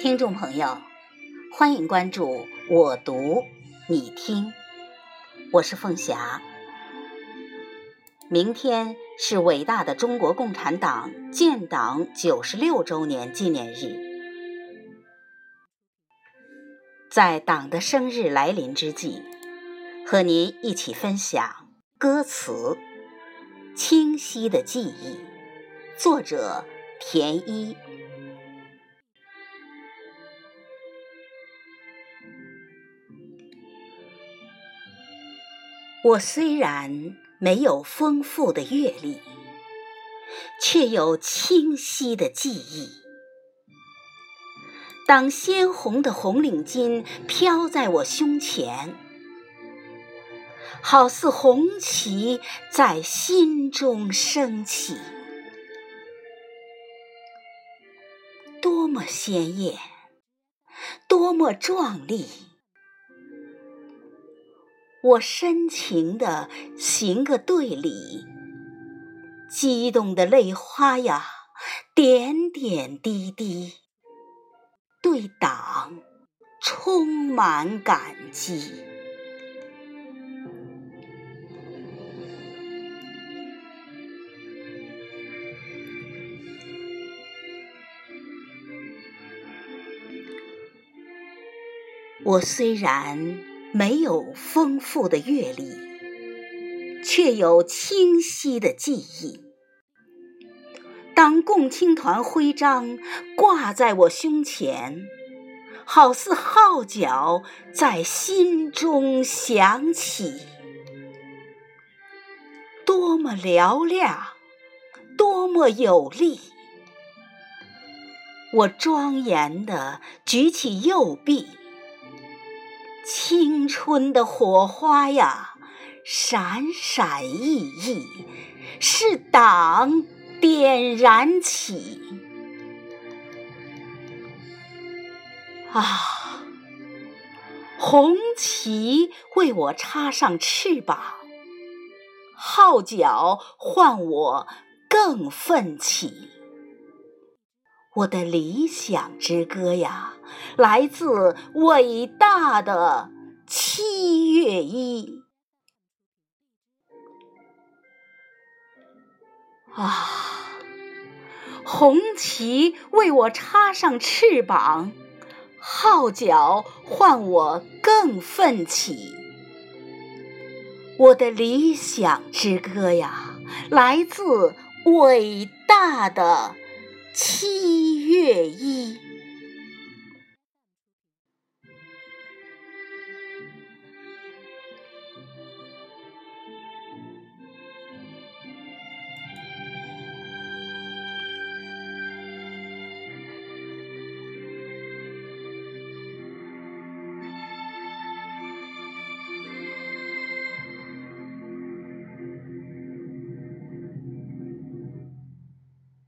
听众朋友，欢迎关注我读你听，我是凤霞。明天是伟大的中国共产党建党九十六周年纪念日，在党的生日来临之际，和您一起分享歌词《清晰的记忆》，作者田一。我虽然没有丰富的阅历，却有清晰的记忆。当鲜红的红领巾飘在我胸前，好似红旗在心中升起，多么鲜艳，多么壮丽！我深情地行个对礼，激动的泪花呀，点点滴滴，对党充满感激。我虽然。没有丰富的阅历，却有清晰的记忆。当共青团徽章挂在我胸前，好似号角在心中响起，多么嘹亮，多么有力！我庄严地举起右臂。青春的火花呀，闪闪熠熠，是党点燃起。啊，红旗为我插上翅膀，号角唤我更奋起。我的理想之歌呀，来自伟大的七月一。啊，红旗为我插上翅膀，号角唤我更奋起。我的理想之歌呀，来自伟大的。七月一。